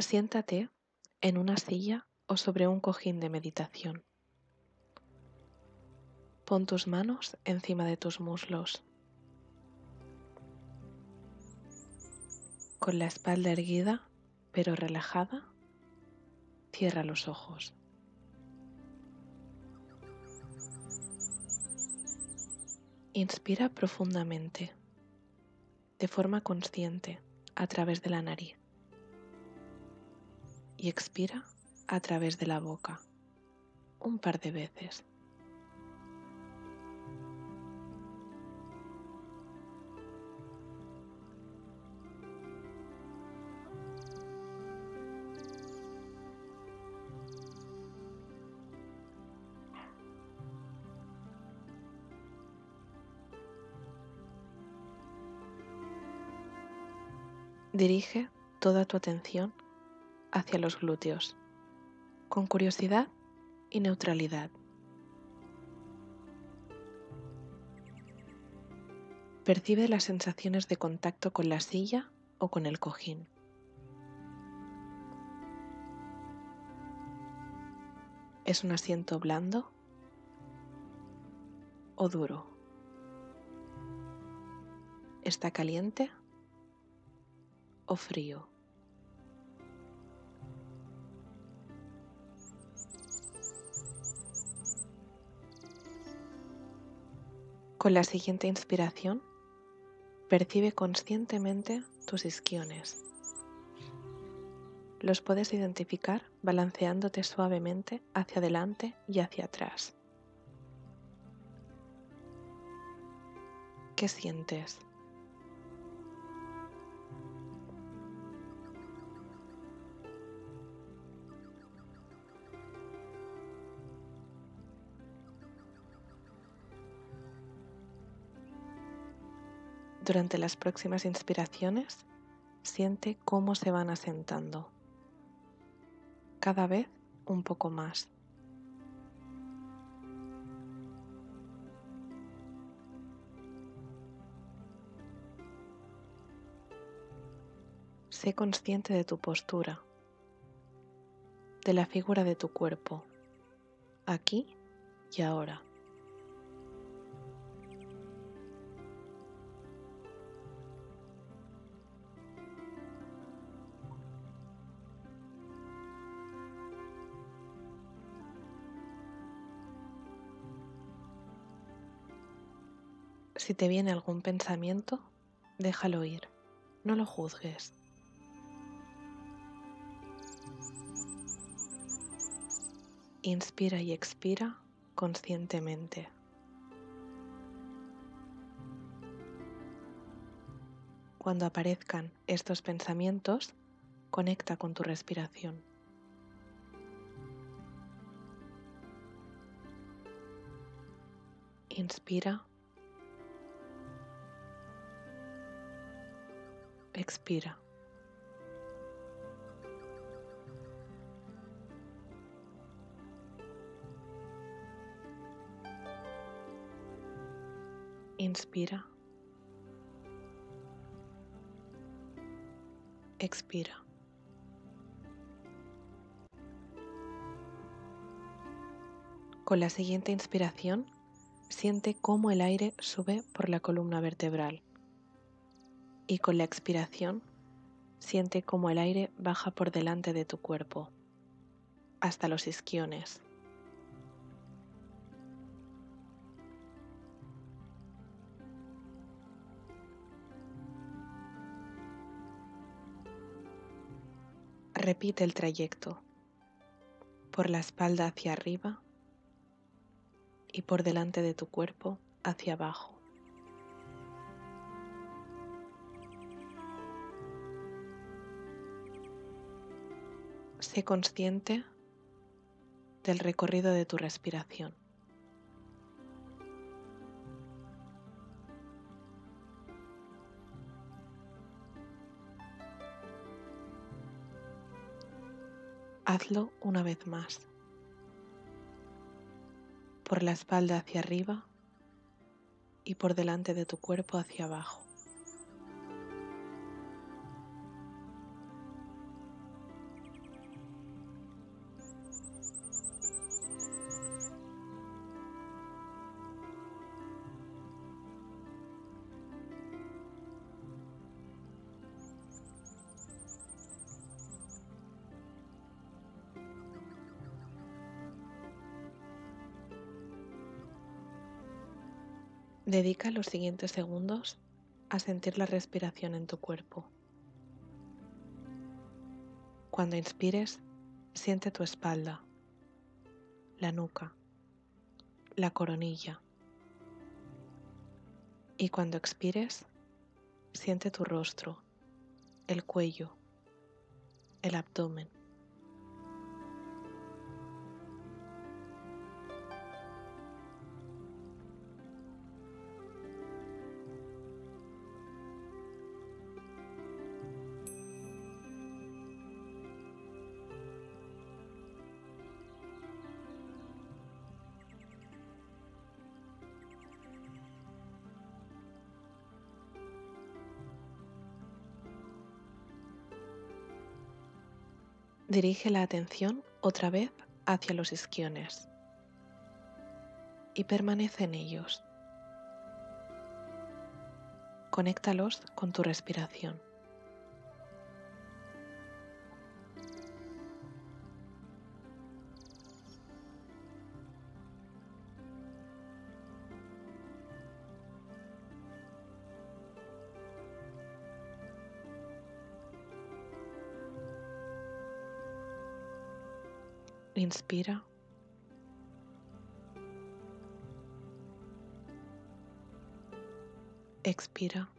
Siéntate en una silla o sobre un cojín de meditación. Pon tus manos encima de tus muslos. Con la espalda erguida pero relajada, cierra los ojos. Inspira profundamente, de forma consciente, a través de la nariz y expira a través de la boca un par de veces. Dirige toda tu atención hacia los glúteos, con curiosidad y neutralidad. Percibe las sensaciones de contacto con la silla o con el cojín. ¿Es un asiento blando o duro? ¿Está caliente o frío? Con la siguiente inspiración, percibe conscientemente tus isquiones. Los puedes identificar balanceándote suavemente hacia adelante y hacia atrás. ¿Qué sientes? Durante las próximas inspiraciones, siente cómo se van asentando, cada vez un poco más. Sé consciente de tu postura, de la figura de tu cuerpo, aquí y ahora. Si te viene algún pensamiento, déjalo ir, no lo juzgues. Inspira y expira conscientemente. Cuando aparezcan estos pensamientos, conecta con tu respiración. Inspira expira. Inspira. Expira. Con la siguiente inspiración, siente cómo el aire sube por la columna vertebral y con la expiración siente cómo el aire baja por delante de tu cuerpo hasta los isquiones. Repite el trayecto por la espalda hacia arriba y por delante de tu cuerpo hacia abajo. Consciente del recorrido de tu respiración. Hazlo una vez más. Por la espalda hacia arriba y por delante de tu cuerpo hacia abajo. Dedica los siguientes segundos a sentir la respiración en tu cuerpo. Cuando inspires, siente tu espalda, la nuca, la coronilla. Y cuando expires, siente tu rostro, el cuello, el abdomen. Dirige la atención otra vez hacia los isquiones y permanece en ellos. Conéctalos con tu respiración. Inspira. Expira.